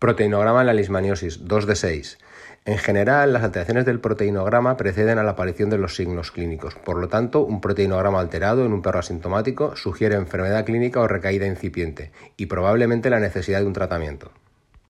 Proteinograma en la lismaniosis, 2 de 6. En general, las alteraciones del proteinograma preceden a la aparición de los signos clínicos. Por lo tanto, un proteinograma alterado en un perro asintomático sugiere enfermedad clínica o recaída incipiente y probablemente la necesidad de un tratamiento.